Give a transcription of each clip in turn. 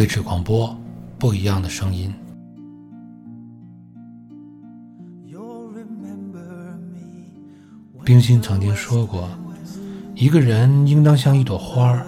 微智广播，不一样的声音。冰心曾经说过：“一个人应当像一朵花儿，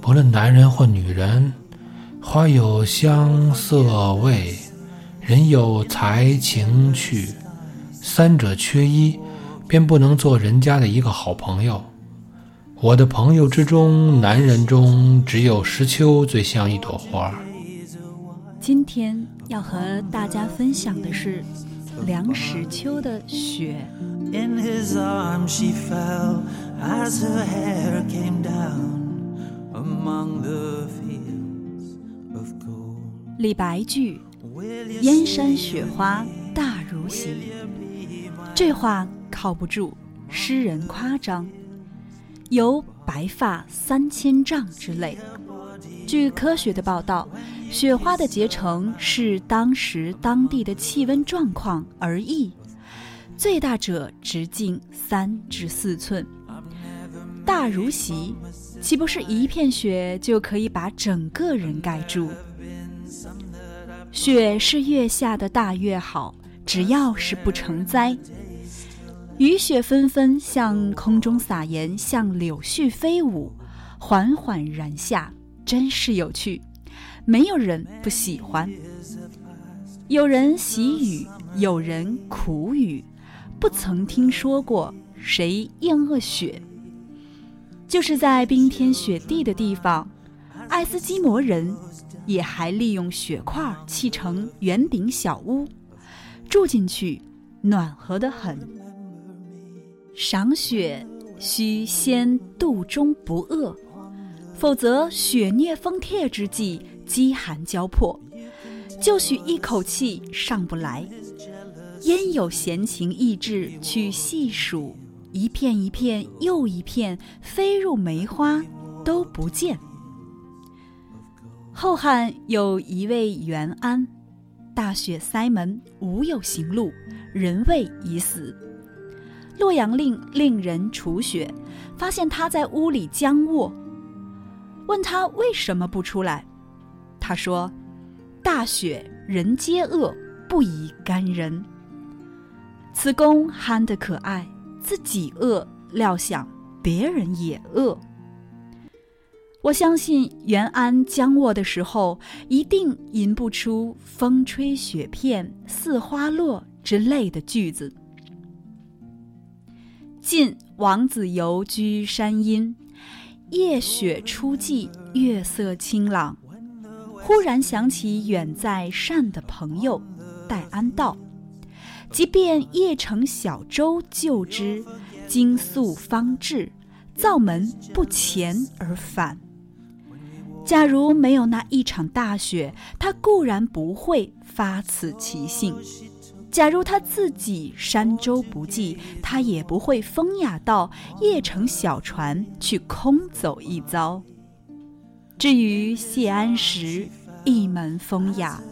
不论男人或女人，花有香色味，人有才情趣，三者缺一，便不能做人家的一个好朋友。”我的朋友之中，男人中只有石秋最像一朵花。今天要和大家分享的是梁实秋的《雪》。李白句：“燕山雪花大如席。”这话靠不住，诗人夸张。有白发三千丈之类。据科学的报道，雪花的结成是当时当地的气温状况而异，最大者直径三至四寸，大如席，岂不是一片雪就可以把整个人盖住？雪是越下的大越好，只要是不成灾。雨雪纷纷，向空中撒盐，像柳絮飞舞，缓缓然下，真是有趣。没有人不喜欢。有人喜雨，有人苦雨，不曾听说过谁厌恶雪。就是在冰天雪地的地方，爱斯基摩人也还利用雪块砌成圆顶小屋，住进去暖和得很。赏雪须先肚中不饿，否则雪虐风帖之际，饥寒交迫，就许一口气上不来。焉有闲情逸致去细数一片一片又一片飞入梅花都不见？后汉有一位元安，大雪塞门，无有行路，人谓已死。洛阳令令人除雪，发现他在屋里僵卧。问他为什么不出来，他说：“大雪人皆饿，不宜干人。”此公憨得可爱，自己饿，料想别人也饿。我相信元安僵卧的时候，一定吟不出“风吹雪片似花落”之类的句子。晋王子游居山阴，夜雪初霁，月色清朗。忽然想起远在善的朋友戴安道，即便夜乘小舟就之，惊宿方至，灶门不前而返。假如没有那一场大雪，他固然不会发此奇信。假如他自己山舟不济，他也不会风雅到夜乘小船去空走一遭。至于谢安石一门风雅，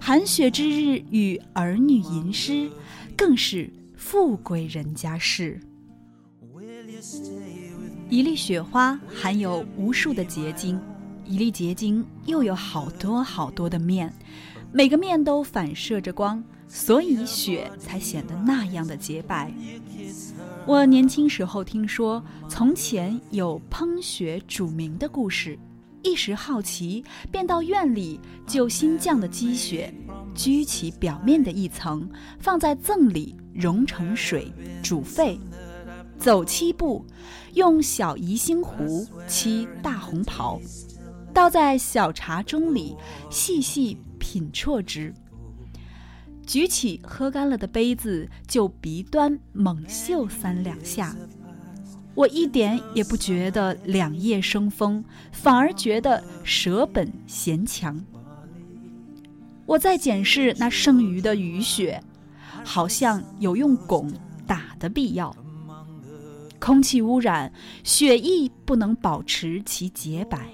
寒雪之日与儿女吟诗，更是富贵人家事。一粒雪花含有无数的结晶，一粒结晶又有好多好多的面，每个面都反射着光。所以雪才显得那样的洁白。我年轻时候听说从前有烹雪煮茗的故事，一时好奇，便到院里就新降的积雪，掬起表面的一层，放在甑里融成水煮沸，走七步，用小宜兴壶沏大红袍，倒在小茶盅里，细细品啜之。举起喝干了的杯子，就鼻端猛嗅三两下，我一点也不觉得两叶生风，反而觉得舍本嫌强。我在检视那剩余的雨雪，好像有用汞打的必要。空气污染，雪亦不能保持其洁白。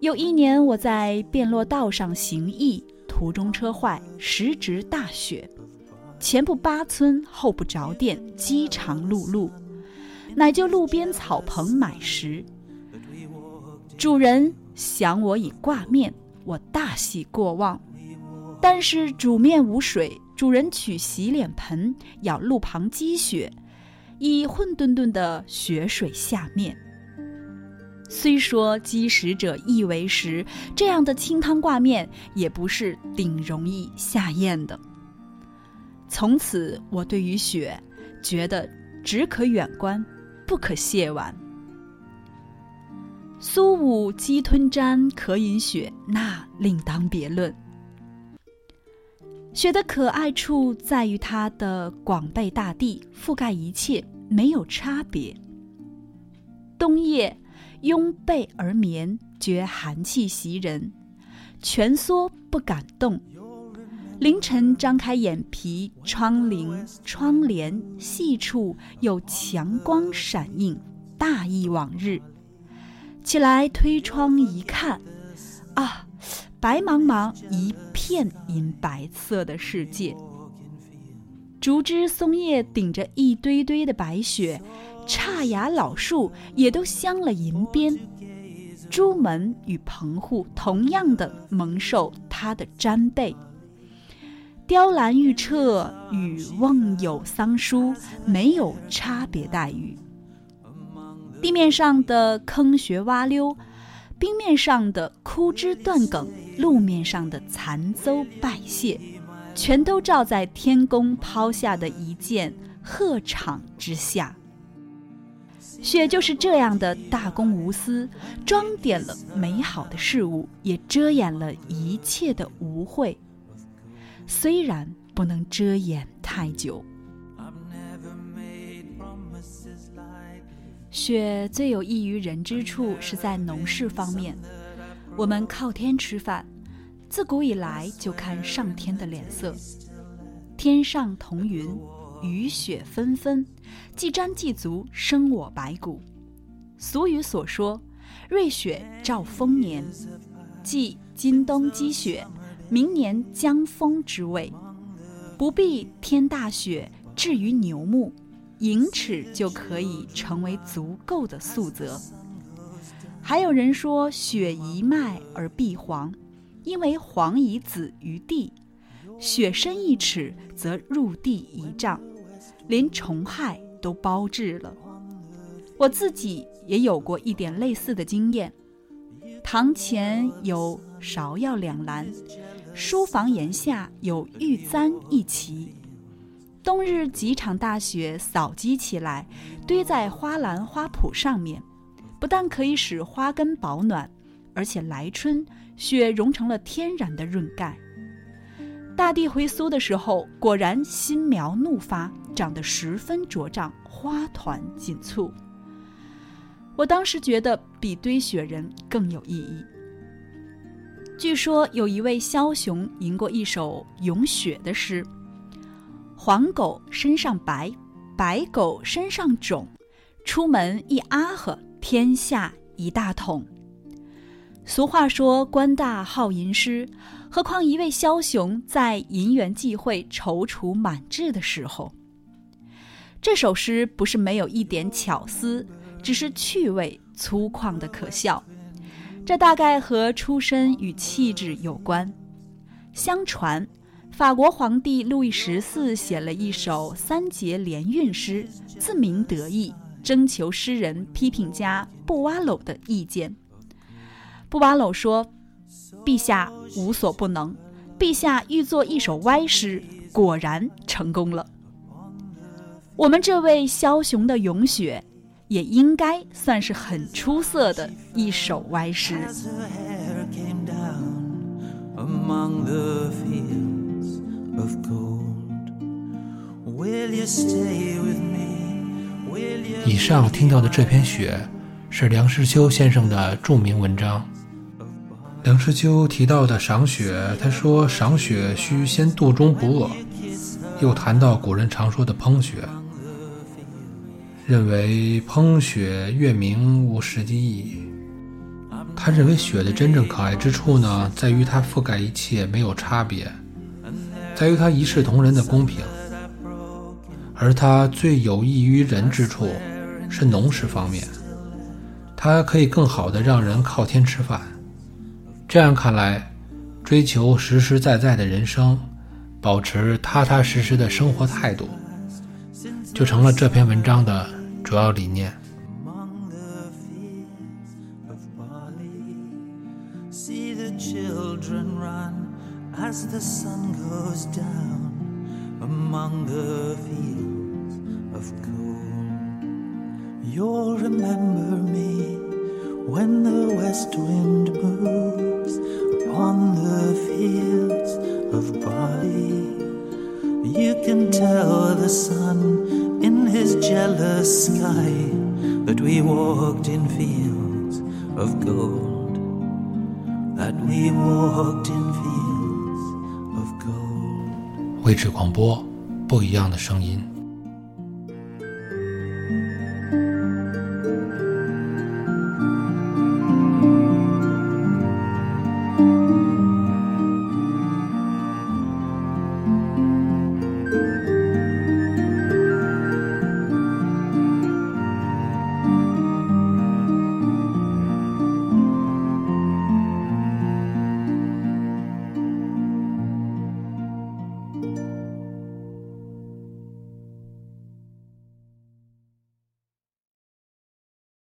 有一年，我在汴洛道上行役。途中车坏，时值大雪，前不八村，后不着店，饥肠辘辘，乃就路边草棚买食。主人想我已挂面，我大喜过望。但是煮面无水，主人取洗脸盆舀路旁积雪，以混沌沌的雪水下面。虽说积食者易为食，这样的清汤挂面也不是顶容易下咽的。从此，我对于雪，觉得只可远观，不可亵玩。苏武鸡吞毡，可饮雪，那另当别论。雪的可爱处在于它的广被大地，覆盖一切，没有差别。冬夜。拥被而眠，觉寒气袭人，蜷缩不敢动。凌晨张开眼皮，窗棂、窗帘细处有强光闪映，大意往日。起来推窗一看，啊，白茫茫一片银白色的世界。竹枝松叶顶着一堆堆的白雪。崖老树也都镶了银边，朱门与棚户同样的蒙受它的毡被。雕栏玉彻与瓮有桑书没有差别待遇。地面上的坑穴洼溜，冰面上的枯枝断梗，路面上的残邹败谢，全都罩在天公抛下的一件鹤氅之下。雪就是这样的大公无私，装点了美好的事物，也遮掩了一切的污秽。虽然不能遮掩太久。雪最有益于人之处是在农事方面。我们靠天吃饭，自古以来就看上天的脸色。天上彤云。雨雪纷纷，既沾既足，生我白骨。俗语所说“瑞雪兆丰年”，即今冬积雪，明年将丰之谓。不必天大雪至于牛目，银尺就可以成为足够的素泽。还有人说“雪一脉而必黄”，因为黄以子于地，雪深一尺则入地一丈。连虫害都包治了。我自己也有过一点类似的经验。堂前有芍药两篮，书房檐下有玉簪一齐。冬日几场大雪扫积起来，堆在花篮花圃上面，不但可以使花根保暖，而且来春雪融成了天然的润盖。大地回苏的时候，果然新苗怒发。长得十分茁壮，花团锦簇。我当时觉得比堆雪人更有意义。据说有一位枭雄吟过一首咏雪的诗：“黄狗身上白，白狗身上肿，出门一阿呵，天下一大统。”俗话说：“官大好吟诗，何况一位枭雄在银元际会、踌躇满志的时候。”这首诗不是没有一点巧思，只是趣味粗犷的可笑。这大概和出身与气质有关。相传，法国皇帝路易十四写了一首三节连韵诗，自鸣得意，征求诗人批评家布瓦鲁的意见。布瓦鲁说：“陛下无所不能，陛下欲作一首歪诗，果然成功了。”我们这位枭雄的咏雪，也应该算是很出色的一首歪诗。以上听到的这篇雪，是梁实秋先生的著名文章。梁实秋提到的赏雪，他说赏雪需先肚中不饿，又谈到古人常说的烹雪。认为烹雪月明无实际意义。他认为雪的真正可爱之处呢，在于它覆盖一切，没有差别，在于它一视同仁的公平。而它最有益于人之处，是农事方面，它可以更好的让人靠天吃饭，这样看来，追求实实在在的人生，保持踏踏实实的生活态度，就成了这篇文章的主要理念。You'll remember me when the west wind moves can tell the sun in his jealous sky that we walked in fields of gold, that we walked in fields of gold. 位置广播，不一样的声音。